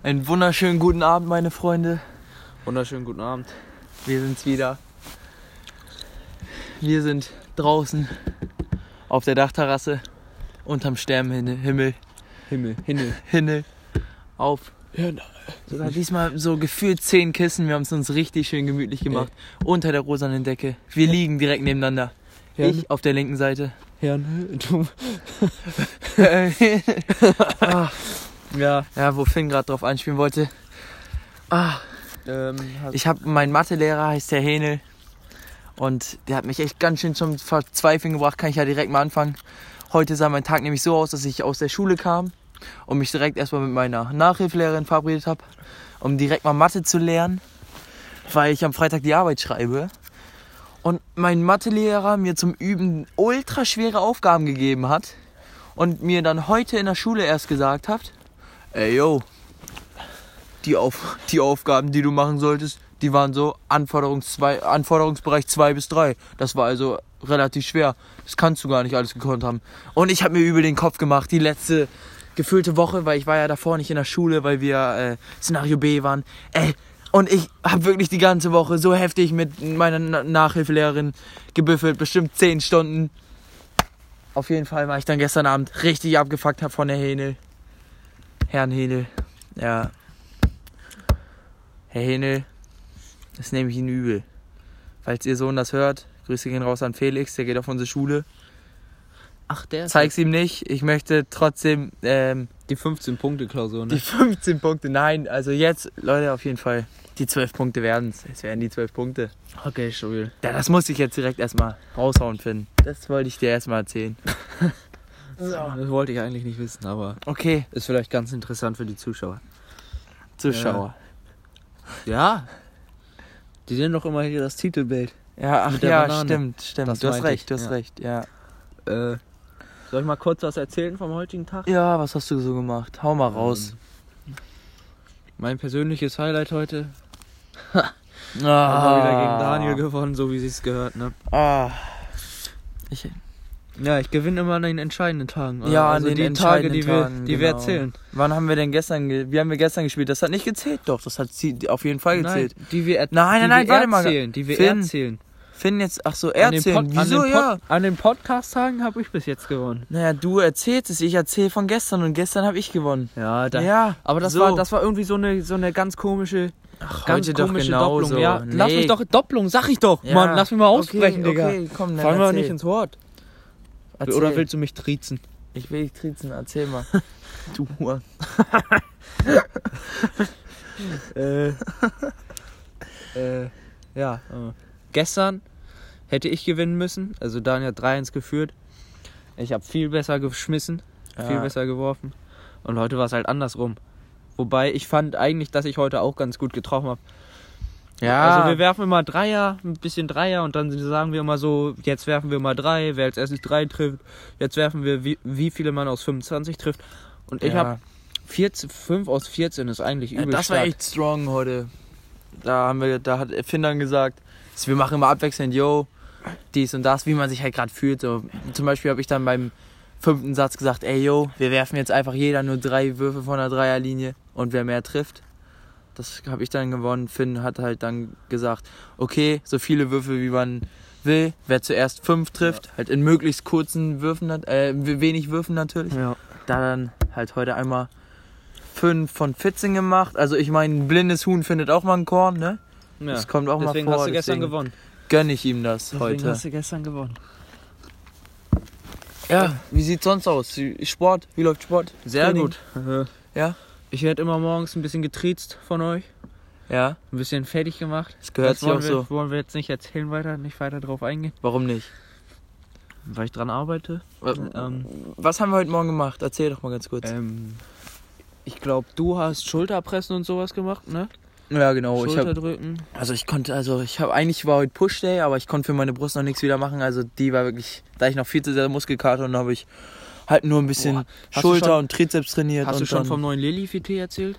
Einen wunderschönen guten Abend, meine Freunde. Wunderschönen guten Abend. Wir sind's wieder. Wir sind draußen auf der Dachterrasse unterm Sternenhimmel. Himmel, Himmel. Himmel. Auf. Sogar diesmal so gefühlt zehn Kissen. Wir haben es uns richtig schön gemütlich gemacht. Unter der rosanen Decke. Wir liegen direkt nebeneinander. Ja. Ich auf der linken Seite. Herrn, du. ah, Ja. ja, wo Finn gerade drauf anspielen wollte. Ah, Ähm, Ich habe meinen Mathelehrer heißt Herr Hähnel und der hat mich echt ganz schön zum Verzweifeln gebracht. Kann ich ja direkt mal anfangen. Heute sah mein Tag nämlich so aus, dass ich aus der Schule kam und mich direkt erstmal mit meiner Nachhilfelehrerin verabredet habe, um direkt mal Mathe zu lernen, weil ich am Freitag die Arbeit schreibe. Und mein Mathelehrer mir zum Üben ultra schwere Aufgaben gegeben hat und mir dann heute in der Schule erst gesagt hat, ey yo, die, Auf die Aufgaben, die du machen solltest, die waren so Anforderungs zwei, Anforderungsbereich 2 bis 3. Das war also relativ schwer. Das kannst du gar nicht alles gekonnt haben. Und ich habe mir übel den Kopf gemacht, die letzte gefüllte Woche, weil ich war ja davor nicht in der Schule, weil wir äh, Szenario B waren. Ey, und ich habe wirklich die ganze Woche so heftig mit meiner Na Nachhilfelehrerin gebüffelt, bestimmt 10 Stunden. Auf jeden Fall war ich dann gestern Abend richtig abgefuckt von der Hähnel. Herrn Hähnel. Ja, Herr Henel, das nehme ich Ihnen übel. Falls Ihr Sohn das hört, Grüße gehen raus an Felix, der geht auf unsere Schule. ach, der ist Zeig's ihm nicht. Ich möchte trotzdem ähm, die 15-Punkte-Klausur, die ne? 15 Punkte. Nein, also jetzt, Leute, auf jeden Fall. Die 12 Punkte werden's. Es werden die 12 Punkte. Okay, stabil. Ja, das muss ich jetzt direkt erstmal raushauen, Finn. Das wollte ich dir erstmal erzählen. So. Das wollte ich eigentlich nicht wissen, aber Okay, ist vielleicht ganz interessant für die Zuschauer. Zuschauer. Ja. Die sehen doch immer hier das Titelbild. Ja, ach ja, Banane. stimmt, stimmt. Das du hast recht, ich, du hast ja. recht, ja. Äh, soll ich mal kurz was erzählen vom heutigen Tag? Ja, was hast du so gemacht? Hau mal raus. Mein persönliches Highlight heute. Ah. Haben wir wieder gegen Daniel gewonnen, so wie sie es gehört, ne? Ah. Ich, Ja, ich gewinne immer an den entscheidenden Tagen. Ja, also an den die Tage, die wir, Tagen, die wir genau. erzählen. wann haben wir denn gestern, ge wie haben wir gestern gespielt? Das hat nicht gezählt, doch. Das hat sie auf jeden Fall gezählt. Nein, die wir, er Nein, die nein, nein, wir warte mal. erzählen, die wir Finn, erzählen. Finn jetzt, ach so, An den, erzählen. Wieso, an, ja? An den Podcast-Tagen habe ich bis jetzt gewonnen. Naja, du erzählst es, ich erzähle von gestern und gestern habe ich gewonnen. Ja, da, ja, aber das so. war das war irgendwie so eine so eine ganz komische Ach, ganz heute doch. Doppelung. Ja, Nee. lass mich doch Doppelung, sag ich doch. Ja. Mann, lass mich mal aussprechen, okay, Digga. Okay, komm, Fallen wir nicht ins Wort. Erzähl. Oder willst du mich triezen? Ich will dich trizen, erzähl mal. du Huren. äh, äh, ja, äh, gestern hätte ich gewinnen müssen. Also Daniel hat 3-1 geführt. Ich habe viel besser geschmissen, viel Ja. besser geworfen. Und heute war es halt andersrum. Wobei ich fand eigentlich, dass ich heute auch ganz gut getroffen habe. Ja, Also wir werfen immer Dreier, ein bisschen Dreier und dann sagen wir immer so, jetzt werfen wir mal drei, wer als erstes drei trifft. Jetzt werfen wir, wie, wie viele man aus 25 trifft. Und ich ja. habe 5 aus 14 ist eigentlich Ja, übel das war stark. echt strong heute. Da haben wir, da hat Finn dann gesagt, wir machen immer abwechselnd, yo, dies und das, wie man sich halt gerade fühlt. So, zum Beispiel habe ich dann beim fünften Satz gesagt, ey yo, wir werfen jetzt einfach jeder nur drei Würfe von der Dreierlinie und wer mehr trifft, das habe ich dann gewonnen. Finn hat halt dann gesagt, okay, so viele Würfe wie man will, wer zuerst fünf trifft, halt in möglichst kurzen Würfen, äh, wenig Würfen natürlich Ja. da dann halt heute einmal 5 von 14 gemacht. Also ich meine, ein blindes Huhn findet auch mal ein Korn, ne? ja. Das kommt auch Deswegen mal vor. hast du gestern deswegen gewonnen. Gönn ich ihm das Deswegen heute. hast du gestern gewonnen. Ja, wie sieht's sonst aus? Sport? Wie läuft Sport? Sehr Training? gut. Ja? Ich werde immer morgens ein bisschen getriezt von euch. Ja, Ein bisschen fertig gemacht. das gehört das sich wollen auch wir, so. wollen wir jetzt nicht erzählen weiter, nicht weiter drauf eingehen, Warum nicht? weil ich dran arbeite. Ähm, Was haben wir heute Morgen gemacht? Erzähl doch mal ganz kurz. ähm, ich glaube, du hast Schulterpressen und sowas gemacht, ne? ja, genau. Ich hab, Schulterdrücken. also ich konnte, also ich habe eigentlich war heute Push Day, aber ich konnte für meine Brust noch nichts wieder machen. Also die war wirklich, da ich noch viel zu sehr Muskelkater und habe ich halt nur ein bisschen Schulter schon- und Trizeps trainiert. Hast du schon vom neuen Lilly-FT erzählt?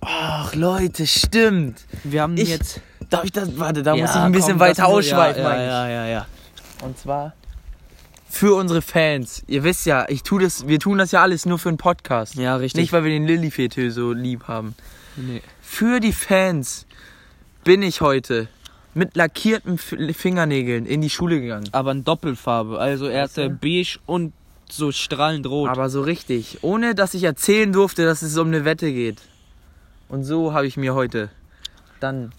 Ach Leute, stimmt. Wir haben Ich- jetzt. Darf ich das, warte, da Ja, muss ich ein bisschen komm, weiter ausschweifen Ja, eigentlich. ja, ja, ja. Und zwar für unsere Fans. Ihr wisst ja, ich tu das, wir tun das ja alles nur für einen Podcast. Ja, richtig. Nicht, weil wir den Lillifetö so lieb haben. nee. Für die Fans bin ich heute mit lackierten Fingernägeln in die Schule gegangen. Aber in Doppelfarbe. Also er hatte beige und so strahlend rot. Aber so richtig. Ohne, dass ich erzählen durfte, dass es um eine Wette geht. Und so habe ich mir heute dann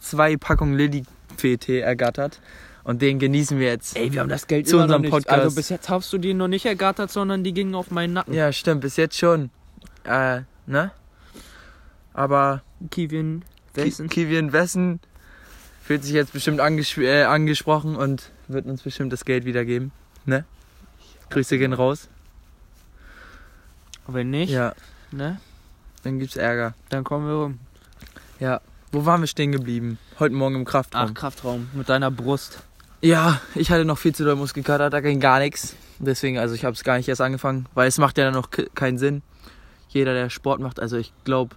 zwei Packungen Lillifee-Tee ergattert. Und den genießen wir jetzt. Ey, wir haben das Geld zu immer noch unserem nicht. Podcast. Also bis jetzt hast du die noch nicht ergattert, sondern die gingen auf meinen Nacken. Ja, stimmt, bis jetzt schon. Äh, ne? Aber Kevin, Ki- Wessen. Kivien Wessen fühlt sich jetzt bestimmt anges äh, angesprochen und wird uns bestimmt das Geld wiedergeben. Ne? Grüße gehen raus. Wenn nicht, Ja, ne? dann gibt's Ärger. Dann kommen wir rum. Ja. Wo waren wir stehen geblieben? Heute Morgen im Kraftraum. Ach, Kraftraum. Mit deiner Brust. Ja, ich hatte noch viel zu doll Muskelkater, da ging gar nichts. Deswegen, also ich habe es gar nicht erst angefangen, weil es macht ja dann noch ke- keinen Sinn. Jeder, der Sport macht, also ich glaube,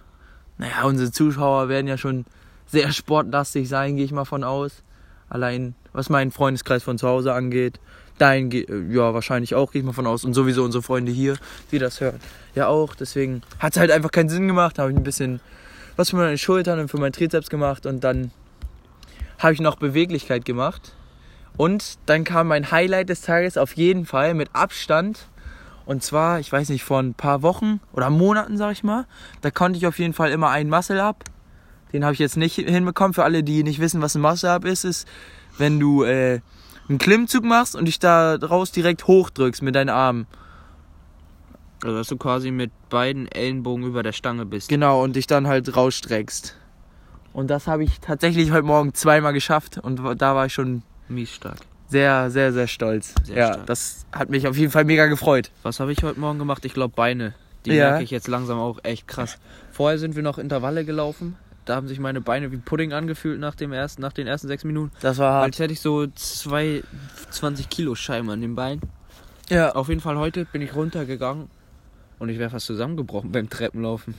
naja, unsere Zuschauer werden ja schon sehr sportlastig sein, gehe ich mal von aus. Allein, was meinen Freundeskreis von zu Hause angeht. Dein, ja, wahrscheinlich auch, gehe ich mal von aus. Und sowieso unsere Freunde hier, die das hören, ja auch. Deswegen hat es halt einfach keinen Sinn gemacht. Da habe ich ein bisschen was für meine Schultern und für meinen Trizeps gemacht und dann habe ich noch Beweglichkeit gemacht. Und dann kam mein Highlight des Tages auf jeden Fall mit Abstand. Und zwar, ich weiß nicht, vor ein paar Wochen oder Monaten, sag ich mal. Da konnte ich auf jeden Fall immer einen Muscle-Up. Den habe ich jetzt nicht hinbekommen. Für alle, die nicht wissen, was ein Muscle-Up ist, ist, wenn du äh, einen Klimmzug machst und dich da raus direkt hochdrückst mit deinen Armen. Also dass du quasi mit beiden Ellenbogen über der Stange bist. Genau, und dich dann halt rausstreckst. Und das habe ich tatsächlich heute Morgen zweimal geschafft. Und da war ich schon Mies stark. sehr, sehr, sehr stolz. Sehr ja, stark. das hat mich auf jeden Fall mega gefreut. Was habe ich heute Morgen gemacht? Ich glaube Beine. Die Ja. merke ich jetzt langsam auch echt krass. Vorher sind wir noch Intervalle gelaufen. Da haben sich meine Beine wie Pudding angefühlt nach, dem ersten, nach den ersten sechs Minuten. Das war hart. Als hätte ich so zwei 20 Kilo Scheiben an den Beinen. Ja. Auf jeden Fall heute bin ich runtergegangen und ich wäre fast zusammengebrochen beim Treppenlaufen.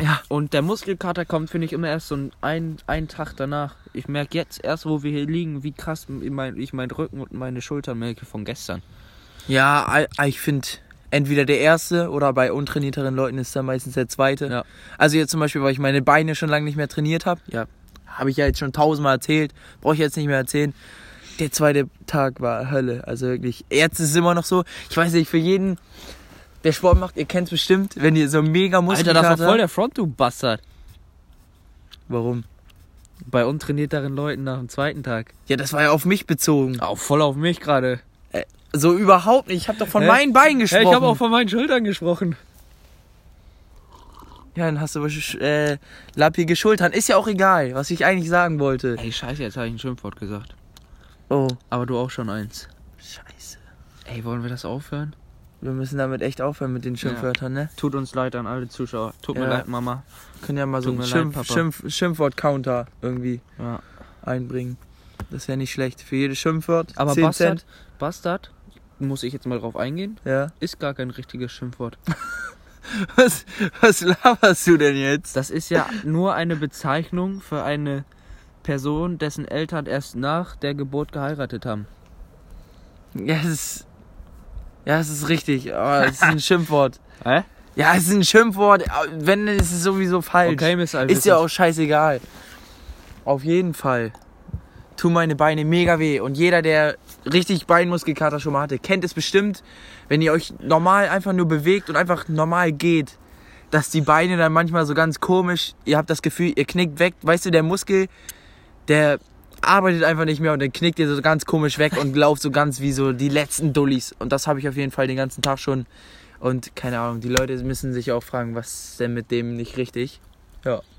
Ja. Und der Muskelkater kommt, finde ich, immer erst so ein, einen Tag danach. Ich merke jetzt erst, wo wir hier liegen, wie krass mein, ich meinen Rücken und meine Schultern merke von gestern. Ja, ich finde, entweder der erste oder bei untrainierteren Leuten ist dann meistens der zweite. Ja. Also jetzt zum Beispiel, weil ich meine Beine schon lange nicht mehr trainiert habe. Ja, habe ich ja jetzt schon tausendmal erzählt. Brauche ich jetzt nicht mehr erzählen. Der zweite Tag war Hölle. Also wirklich. Jetzt ist es immer noch so. Ich weiß nicht, für jeden, der Sport macht, ihr kennt es bestimmt, wenn ihr so mega Alter, Muskelkater... das war voll der Front, du Bastard. Warum? Bei untrainierteren Leuten nach dem zweiten Tag. Ja, das war ja auf mich bezogen. Auch voll auf mich gerade. So überhaupt nicht. Ich habe doch von Hä? meinen Beinen Ja, gesprochen. ich habe auch von meinen Schultern gesprochen. Ja, dann hast du sch- äh, lappige Schultern. Ist ja auch egal, was ich eigentlich sagen wollte. Ey, scheiße, jetzt habe ich ein Schimpfwort gesagt. Oh, Aber du auch schon eins. scheiße. Ey, wollen wir das aufhören? Wir müssen damit echt aufhören mit den Schimpfwörtern, ne? Tut uns leid an alle Zuschauer. Tut mir Ja. leid, Mama. Können ja mal so einen mir Schimpf. Schimpf, Schimpfwort-Counter irgendwie Ja. einbringen. Das wäre nicht schlecht. Für jedes Schimpfwort Aber 10 Bastard, Cent. Bastard, muss ich jetzt mal drauf eingehen, Ja. ist gar kein richtiges Schimpfwort. Was, was laberst du denn jetzt? Das ist ja nur eine Bezeichnung für eine Person, dessen Eltern erst nach der Geburt geheiratet haben. Ja, es ist. Ja, es ist richtig. Aber es ist ein Schimpfwort. Hä? Ja, es ist ein Schimpfwort. Wenn, ist es sowieso falsch. Okay, Miss Ist ja auch scheißegal. Auf jeden Fall. Tun meine Beine mega weh. Und jeder, der richtig Beinmuskelkater schon mal hatte, kennt es bestimmt, wenn ihr euch normal einfach nur bewegt und einfach normal geht, dass die Beine dann manchmal so ganz komisch, ihr habt das Gefühl, ihr knickt weg. Weißt du, der Muskel, der arbeitet einfach nicht mehr und dann knickt ihr so ganz komisch weg und lauft so ganz wie so die letzten Dullis. Und das habe ich auf jeden Fall den ganzen Tag schon. Und keine Ahnung, die Leute müssen sich auch fragen, was denn mit dem nicht richtig?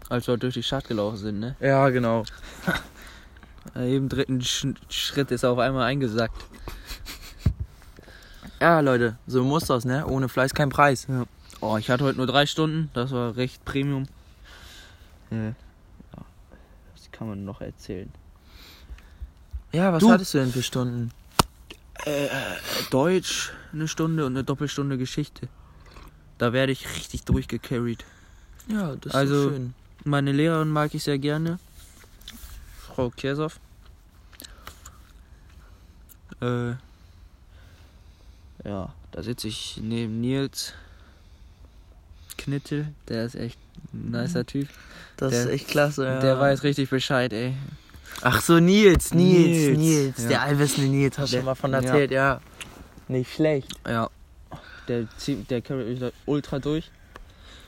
Als wir durch die Stadt gelaufen sind, ne? Ja, genau. Äh, Im dritten Sch Schritt ist er auf einmal eingesackt. Ja, Leute, so muss das, ne? Ohne Fleiß kein Preis. Oh, ich hatte heute nur drei Stunden, das war recht Premium. Ja. Ja. Was kann man noch erzählen? Ja, was Du- hattest du denn für Stunden? Äh, Deutsch eine Stunde und eine Doppelstunde Geschichte. Da werde ich richtig durchgecarried. Ja, das ist Also- so schön. Meine Lehrerin mag ich sehr gerne. Frau Kersow. Äh, Ja, da sitze ich neben Nils Knittel. Der ist echt ein nicer Typ. Das Der- ist echt klasse, ja. Der weiß richtig Bescheid, ey. Ach so, Nils, Nils, Nils, Nils. ja. Der allwissende Nils, hast du Der- schon mal von erzählt, ja. Nicht schlecht. Ja. Der zieht, der carryt ultra durch.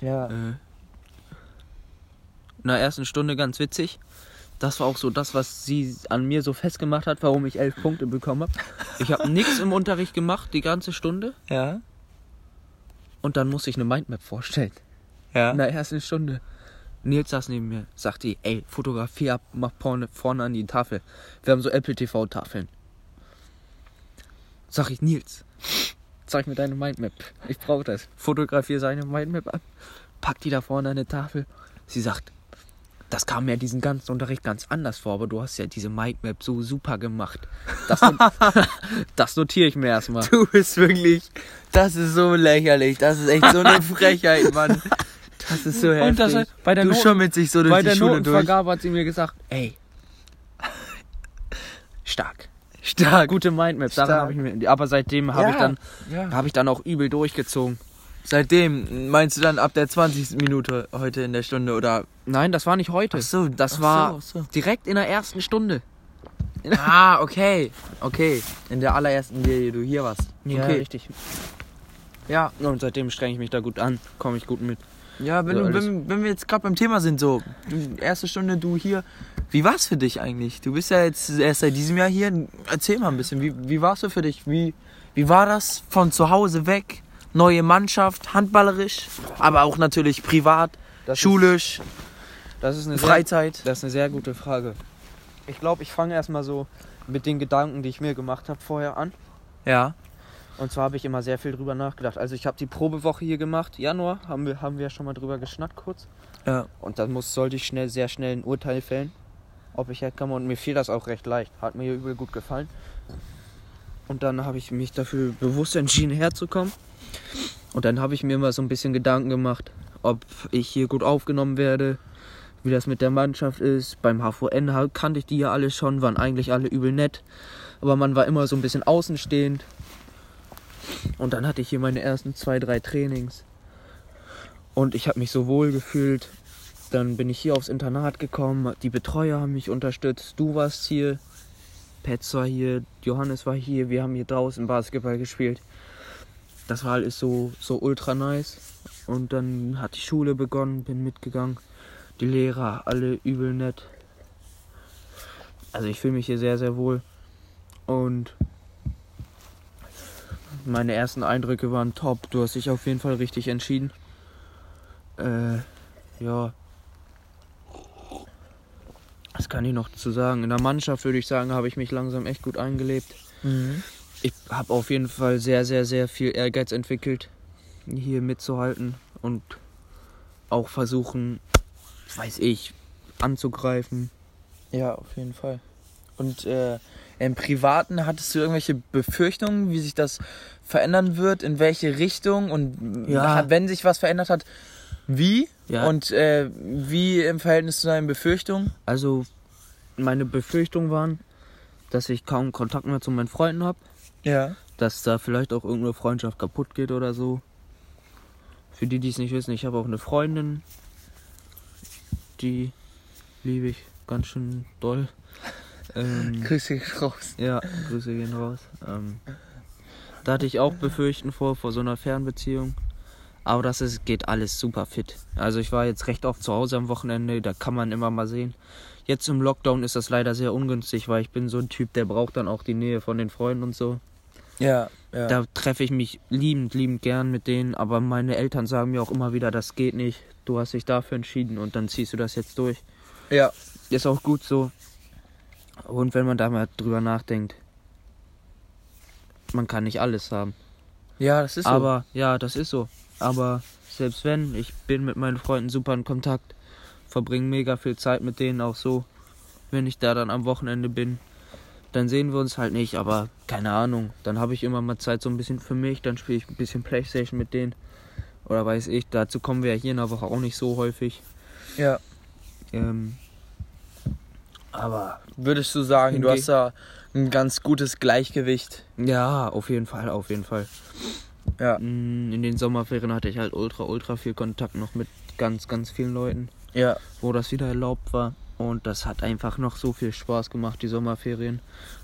Ja. Äh, in der ersten Stunde ganz witzig. Das war auch so das, was sie an mir so festgemacht hat, warum ich elf Punkte bekommen habe. Ich habe nichts im Unterricht gemacht, die ganze Stunde. Ja. Und dann musste ich eine Mindmap vorstellen. Ja. In der ersten Stunde. Nils saß neben mir, sagte, ey, fotografie ab, mach vorne, vorne an die Tafel. Wir haben so Apple TV-Tafeln. Sag ich, Nils, zeig mir deine Mindmap. Ich brauche das. Fotografiere seine Mindmap ab, pack die da vorne an eine Tafel. Sie sagt, das kam mir diesen ganzen Unterricht ganz anders vor, aber du hast ja diese Mindmap so super gemacht. Das, das notiere ich mir erstmal. Du bist wirklich. Das ist so lächerlich. Das ist echt so eine Frechheit, Mann. Das ist so heftig. Und das, bei der du Noten- schummelt sich so durch Bei die der Schule durch. Notenvergabe hat sie mir gesagt, ey, stark. Stark. Gute Mindmap, daran habe ich mir, aber seitdem habe ich dann, Ja. habe ich dann auch übel durchgezogen. Seitdem, meinst du dann ab der 20. Minute heute in der Stunde oder? Nein, das war nicht heute. Ach so, das ach war so, so. direkt in der ersten Stunde. Ah, okay. Okay. In der allerersten, die du hier warst. okay. richtig. Ja. Und seitdem strenge ich mich da gut an, komme ich gut mit. Ja, wenn, So du, wenn, wenn wir jetzt gerade beim Thema sind, so, du, erste Stunde, du hier. Wie war's für dich eigentlich? Du bist ja jetzt erst seit diesem Jahr hier. Erzähl mal ein bisschen, wie, wie war's so für dich? Wie, wie war das von zu Hause weg? Neue Mannschaft, handballerisch, aber auch natürlich privat, Das schulisch, Ist, das ist eine sehr, Freizeit. das ist eine sehr gute Frage. Ich glaube, ich fange erstmal so mit den Gedanken, die ich mir gemacht habe, vorher an. Ja. Und zwar habe ich immer sehr viel drüber nachgedacht. Also ich habe die Probewoche hier gemacht, Januar, haben wir, haben wir ja schon mal drüber geschnackt kurz. Ja. Und dann muss, sollte ich schnell, sehr schnell ein Urteil fällen, ob ich herkomme. Und mir fiel das auch recht leicht. Hat mir übel gut gefallen. Und dann habe ich mich dafür bewusst entschieden, herzukommen. Und dann habe ich mir immer so ein bisschen Gedanken gemacht, ob ich hier gut aufgenommen werde, wie das mit der Mannschaft ist. Beim HVN kannte ich die ja alle schon, waren eigentlich alle übel nett. Aber man war immer so ein bisschen außenstehend. Und dann hatte ich hier meine ersten zwei, drei Trainings. Und ich habe mich so wohl gefühlt. Dann bin ich hier aufs Internat gekommen. Die Betreuer haben mich unterstützt. Du warst hier. Petz war hier. Johannes war hier. Wir haben hier draußen Basketball gespielt. Das war alles so, so ultra nice. Und dann hat die Schule begonnen, bin mitgegangen. Die Lehrer, alle übel nett. Also ich fühle mich hier sehr, sehr wohl. Und meine ersten Eindrücke waren top. Du hast dich auf jeden Fall richtig entschieden. Äh, ja. Was kann ich noch zu sagen? In der Mannschaft würde ich sagen, habe ich mich langsam echt gut eingelebt. Mhm. Ich habe auf jeden Fall sehr, sehr, sehr viel Ehrgeiz entwickelt, hier mitzuhalten und auch versuchen, weiß ich, anzugreifen. Ja, auf jeden Fall. Und äh, im Privaten hattest du irgendwelche Befürchtungen, wie sich das verändern wird, in welche Richtung und Ja. wenn sich was verändert hat, wie? Ja. Und äh, wie im Verhältnis zu deinen Befürchtungen? Also meine Befürchtungen waren, dass ich kaum Kontakt mehr zu meinen Freunden habe, Ja. dass da vielleicht auch irgendeine Freundschaft kaputt geht oder so. Für die, die es nicht wissen, ich habe auch eine Freundin, die liebe ich ganz schön doll. Ähm, Grüße dich raus. Ja, Grüße gehen raus. Ähm, da hatte ich auch Befürchten vor, vor so einer Fernbeziehung. Aber das ist, geht alles super fit. Also ich war jetzt recht oft zu Hause am Wochenende, da kann man immer mal sehen. Jetzt im Lockdown ist das leider sehr ungünstig, weil ich bin so ein Typ, der braucht dann auch die Nähe von den Freunden und so. Ja, ja. Da treffe ich mich liebend, liebend gern mit denen, aber meine Eltern sagen mir auch immer wieder, das geht nicht. Du hast dich dafür entschieden und dann ziehst du das jetzt durch. ja. Ist auch gut so. Und wenn man da mal drüber nachdenkt, man kann nicht alles haben. Ja, das ist so. Aber ja, das ist so. Aber selbst wenn, ich bin mit meinen Freunden super in Kontakt, verbringe mega viel Zeit mit denen auch so. Wenn ich da dann am Wochenende bin, dann sehen wir uns halt nicht, aber keine Ahnung. Dann habe ich immer mal Zeit so ein bisschen für mich, dann spiele ich ein bisschen Playstation mit denen. Oder weiß ich, dazu kommen wir ja hier in der Woche auch nicht so häufig. ja. Ähm, aber Würdest du sagen, du hast da ein ganz gutes Gleichgewicht. Ja, auf jeden Fall, auf jeden Fall. Ja. Mm, In den Sommerferien hatte ich halt ultra, ultra viel Kontakt noch mit ganz, ganz vielen Leuten, Ja. wo das wieder erlaubt war. Und das hat einfach noch so viel Spaß gemacht, die Sommerferien.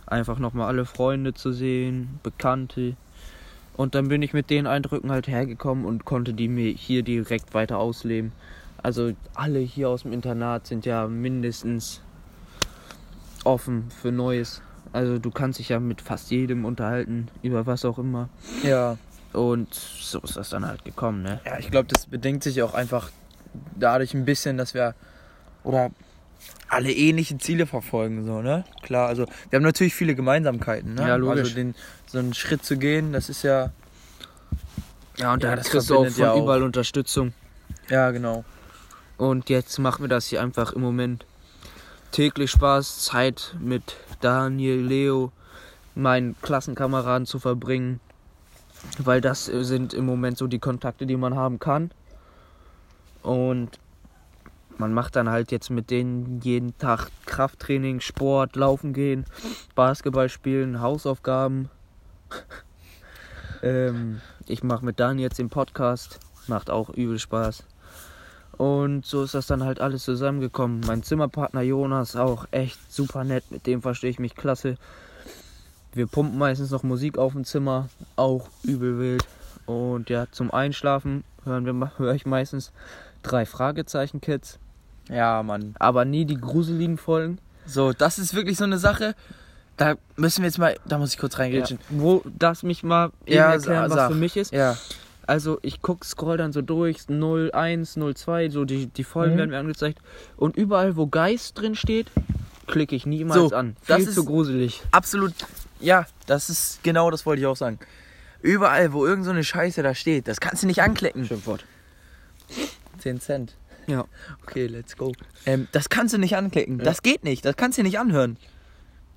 Einfach nochmal alle Freunde zu sehen, Bekannte. Und dann bin ich mit den Eindrücken halt hergekommen und konnte die mir hier direkt weiter ausleben. Also alle hier aus dem Internat sind ja mindestens offen für Neues. Also du kannst dich ja mit fast jedem unterhalten, über was auch immer. Ja. Und so ist das dann halt gekommen, ne? Ja, ich glaube, das bedingt sich auch einfach dadurch ein bisschen, dass wir oder alle ähnliche Ziele verfolgen, so, ne? Klar, also wir haben natürlich viele Gemeinsamkeiten, ne? Ja, logisch. Also den, so einen Schritt zu gehen, das ist ja. Ja, und Ja, da das kriegst du auch von ja auch. überall Unterstützung. Ja, genau. Und jetzt machen wir das hier einfach im Moment täglich Spaß, Zeit mit Daniel, Leo, meinen Klassenkameraden zu verbringen. Weil das sind im Moment so die Kontakte, die man haben kann. Und man macht dann halt jetzt mit denen jeden Tag Krafttraining, Sport, Laufen gehen, Basketball spielen, Hausaufgaben. ähm, ich mache mit Daniel jetzt den Podcast, macht auch übel Spaß. Und so ist das dann halt alles zusammengekommen. Mein Zimmerpartner Jonas auch echt super nett, mit dem verstehe ich mich klasse. Wir pumpen meistens noch Musik auf dem Zimmer, auch übel wild. Und ja, zum Einschlafen hören wir, höre ich meistens drei Fragezeichen Kids, Ja, Mann. aber nie die gruseligen Folgen. So, das ist wirklich so eine Sache. Da müssen wir jetzt mal, da muss ich kurz Ja, reingrätschen. wo das mich mal Ja, erklären, was sag. für mich ist. Ja. Also ich guck, scroll dann so durch, 01, 02, so die, die Folgen Mhm. werden mir angezeigt. Und überall, wo Geist drin steht, klicke ich niemals So, an. das Viel ist- zu gruselig. Absolut. Ja, das ist genau das wollte ich auch sagen. Überall, wo irgend so eine Scheiße da steht, das kannst du nicht anklicken. Schimpfwort. 10 Cent. Ja. Okay, let's go. Ähm, das kannst du nicht anklicken. Das geht nicht. Das kannst du nicht anhören.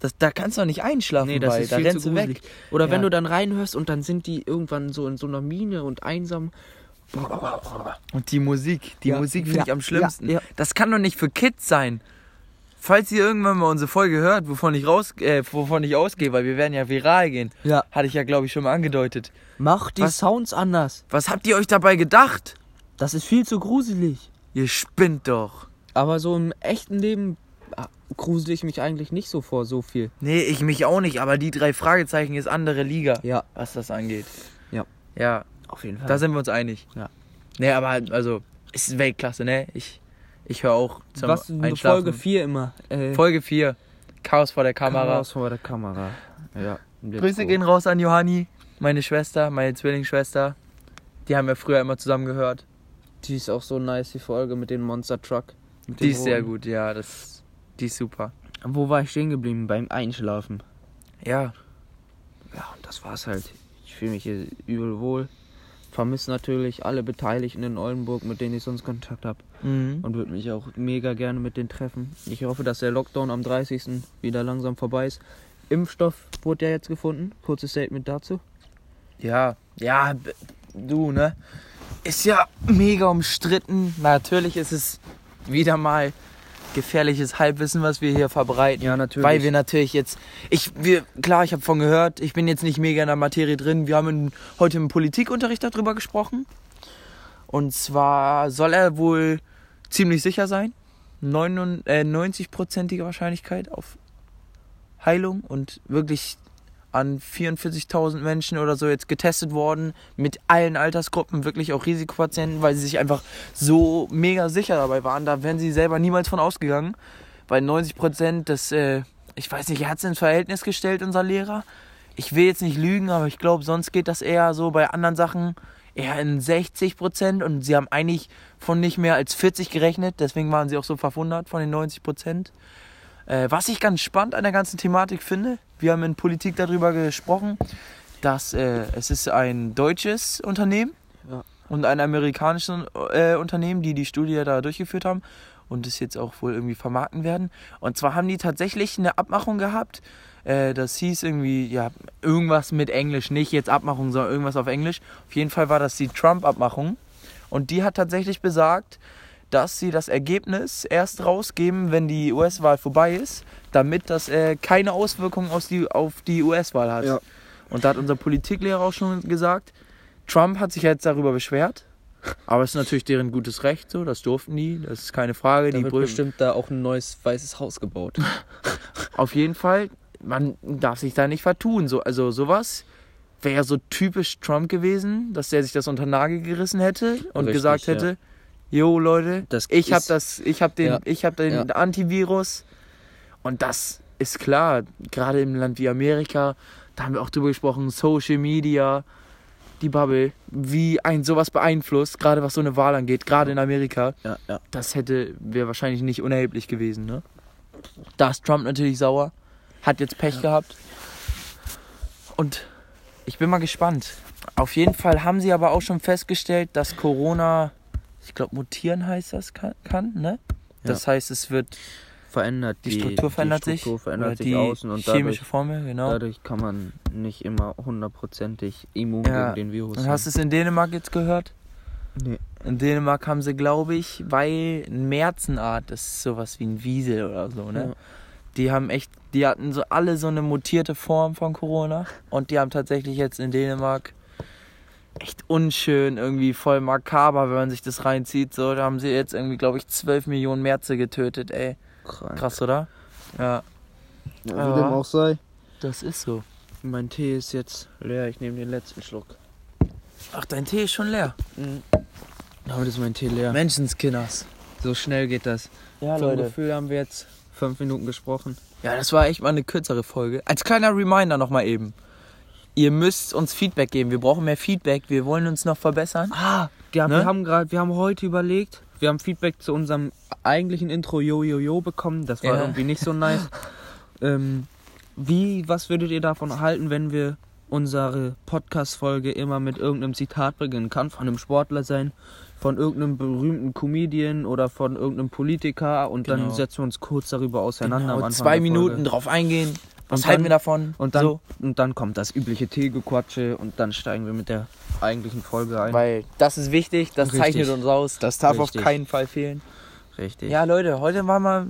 Das, da kannst du auch nicht einschlafen Nee, das bei. ist da viel rennst zu du gruselig. weg. Oder wenn Ja. du dann reinhörst und dann sind die irgendwann so in so einer Mine und einsam. Und die Musik, die Ja, Musik finde ja, ich am schlimmsten. ja, ja. Das kann doch nicht für Kids sein. Falls ihr irgendwann mal unsere Folge hört, wovon ich raus, äh, wovon ich ausgehe, weil wir werden ja viral gehen, Ja. hatte ich ja glaube ich schon mal angedeutet. Mach die Was? Sounds anders. Was habt ihr euch dabei gedacht? Das ist viel zu gruselig. Ihr spinnt doch. Aber so im echten Leben ah, grusel ich mich eigentlich nicht so vor so viel. Nee, ich mich auch nicht, aber die drei Fragezeichen ist andere Liga, Ja, was das angeht. Ja. Ja, auf jeden Fall. da sind wir uns einig. Ja. Nee, aber halt, also, ist Weltklasse, ne? Ich, ich höre auch zum Was. Folge 4 immer. Äh, Folge 4. Chaos vor der Kamera. Kamera. vor der Kamera. Ja. Grüße gehen raus an Johanni, meine Schwester, meine Zwillingsschwester. Die haben wir früher immer zusammen gehört. Die ist auch so nice, die Folge mit dem Monster Truck. Mit Die ist sehr roten. gut, ja, das, die ist super. Wo war ich stehen geblieben? Beim Einschlafen. Ja, Ja, und das war's halt. Ich fühle mich hier übel wohl. Vermisse natürlich alle Beteiligten in Oldenburg, mit denen ich sonst Kontakt habe. mhm. Und würde mich auch mega gerne mit denen treffen. Ich hoffe, dass der Lockdown am 30. wieder langsam vorbei ist. Impfstoff wurde ja jetzt gefunden. Kurzes Statement dazu. ja, ja, du, ne? Ist ja mega umstritten. Natürlich ist es wieder mal gefährliches Halbwissen, was wir hier verbreiten. Ja, natürlich. Weil wir natürlich jetzt, ich, wir, klar, ich habe von gehört, ich bin jetzt nicht mega in der Materie drin. Wir haben in, heute im Politikunterricht darüber gesprochen. Und zwar soll er wohl ziemlich sicher sein. 99, äh, 90-prozentige Wahrscheinlichkeit auf Heilung und wirklich an 44.000 Menschen oder so jetzt getestet worden mit allen Altersgruppen, wirklich auch Risikopatienten, weil sie sich einfach so mega sicher dabei waren. Da wären sie selber niemals von ausgegangen, weil 90 Prozent, das, äh, ich weiß nicht, er hat es ins Verhältnis gestellt, unser Lehrer. Ich will jetzt nicht lügen, aber ich glaube, sonst geht das eher so bei anderen Sachen eher in 60 Prozent und sie haben eigentlich von nicht mehr als 40 gerechnet, deswegen waren sie auch so verwundert von den 90 Prozent. Äh, was ich ganz spannend an der ganzen Thematik finde, wir haben in Politik darüber gesprochen, dass äh, es ist ein deutsches Unternehmen Ja. und ein amerikanisches äh, Unternehmen, die die Studie da durchgeführt haben und das jetzt auch wohl irgendwie vermarkten werden. Und zwar haben die tatsächlich eine Abmachung gehabt. Äh, das hieß irgendwie, ja, irgendwas mit Englisch, nicht jetzt Abmachung, sondern irgendwas auf Englisch. Auf jeden Fall war das die Trump-Abmachung. Und die hat tatsächlich besagt, dass sie das Ergebnis erst rausgeben, wenn die US-Wahl vorbei ist, damit das äh, keine Auswirkungen aus die, auf die US-Wahl hat. Ja. Und da hat unser Politiklehrer auch schon gesagt, Trump hat sich jetzt darüber beschwert, aber es ist natürlich deren gutes Recht, so, das durften die, das ist keine Frage. Da die wird bestimmt da auch ein neues weißes Haus gebaut. Auf jeden Fall, man darf sich da nicht vertun. So, also sowas wäre so typisch Trump gewesen, dass der sich das unter den Nagel gerissen hätte und Richtig, gesagt ja. Jo Leute, Das ich habe das, ich habe den, Ja. ich habe den Ja. Antivirus und das ist klar. Gerade im Land wie Amerika, da haben wir auch drüber gesprochen, Social Media, die Bubble, wie ein sowas beeinflusst, gerade was so eine Wahl angeht, gerade in Amerika Ja, ja. das hätte wäre wahrscheinlich nicht unerheblich gewesen, ne? Da ist Trump natürlich sauer, hat jetzt Pech gehabt. Und ich bin mal gespannt. Auf jeden Fall haben sie aber auch schon festgestellt, dass Corona, ich glaube, mutieren heißt das kann, kann ne? Das heißt, es wird Verändert die, Struktur verändert die sich, Struktur verändert oder sich die außen und chemische dadurch, Formel, genau. dadurch kann man nicht immer hundertprozentig immun Ja. gegen den Virus Und hast du es in Dänemark jetzt gehört? Nee. In Dänemark haben sie, glaube ich, weil ein Märzenart, das ist sowas wie ein Wiesel oder so, ne? Ja. Die haben echt, die hatten so alle so eine mutierte Form von Corona und die haben tatsächlich jetzt in Dänemark echt unschön, irgendwie voll makaber, wenn man sich das reinzieht. So, da haben sie jetzt irgendwie, glaube ich, 12 Millionen Märze getötet, ey. Krank. Krass, oder? Ja, Ja, wie dem auch sei. das ist so. Mein Tee ist jetzt leer. Ich nehme den letzten Schluck. Ach, dein Tee ist schon leer. Damit ist mein Tee leer. Menschenskinners. So schnell geht das. Ja, Vom Gefühl haben wir jetzt fünf Minuten gesprochen. Ja, das war echt mal eine kürzere Folge. Als kleiner Reminder nochmal eben. Ihr müsst uns Feedback geben. Wir brauchen mehr Feedback. Wir wollen uns noch verbessern. Ah, ja, Ne? wir haben gerade, wir haben heute überlegt, wir haben Feedback zu unserem eigentlichen Intro Yo Yo Yo bekommen. Das war Ja. irgendwie nicht so nice. ähm, wie, was würdet ihr davon halten, wenn wir unsere Podcast-Folge immer mit irgendeinem Zitat beginnen? Kann von einem Sportler sein, von irgendeinem berühmten Comedian oder von irgendeinem Politiker und dann Genau. setzen wir uns kurz darüber auseinander Genau, zwei Minuten drauf eingehen. Was Und halten dann- wir davon? Und dann, so, und dann kommt das übliche Teegequatsche und dann steigen wir mit der eigentlichen Folge ein. weil das ist wichtig. Das Richtig. zeichnet uns aus. Das darf Richtig. auf keinen Fall fehlen. Richtig. Ja, Leute, heute war mal.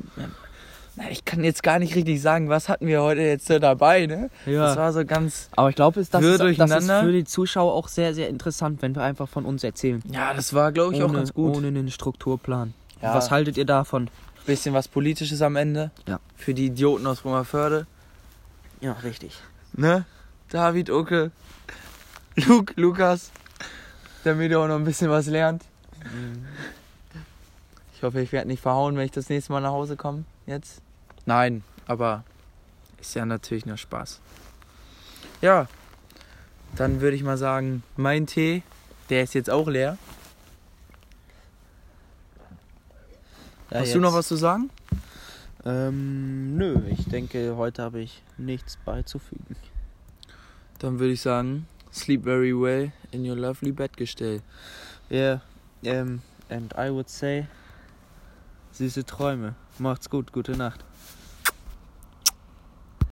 Ich kann jetzt gar nicht richtig sagen, was hatten wir heute jetzt so dabei, ne? Ja. Das war so ganz. Aber ich glaube, das, ist- das ist für die Zuschauer auch sehr, sehr interessant, wenn wir einfach von uns erzählen. Ja, das war, glaube ich, auch ohne, ganz gut. Ohne einen Strukturplan. Ja. Was haltet ihr davon? Bisschen was Politisches am Ende. Ja. Für die Idioten aus Römerförde. Ja, richtig. Ne? David, Uke, Luke, Lukas, damit ihr auch noch ein bisschen was lernt. Ich hoffe, ich werde nicht verhauen, wenn ich das nächste Mal nach Hause komme. Jetzt? Nein, aber ist ja natürlich nur Spaß. Ja, dann würde ich mal sagen, mein Tee, der ist jetzt auch leer. Ja, Hast du noch was zu sagen? Ähm, nö, ich denke, heute habe ich nichts beizufügen. Dann würde ich sagen, sleep very well in your lovely Bettgestell. Yeah, um, and I would say, süße Träume. Macht's gut, gute Nacht.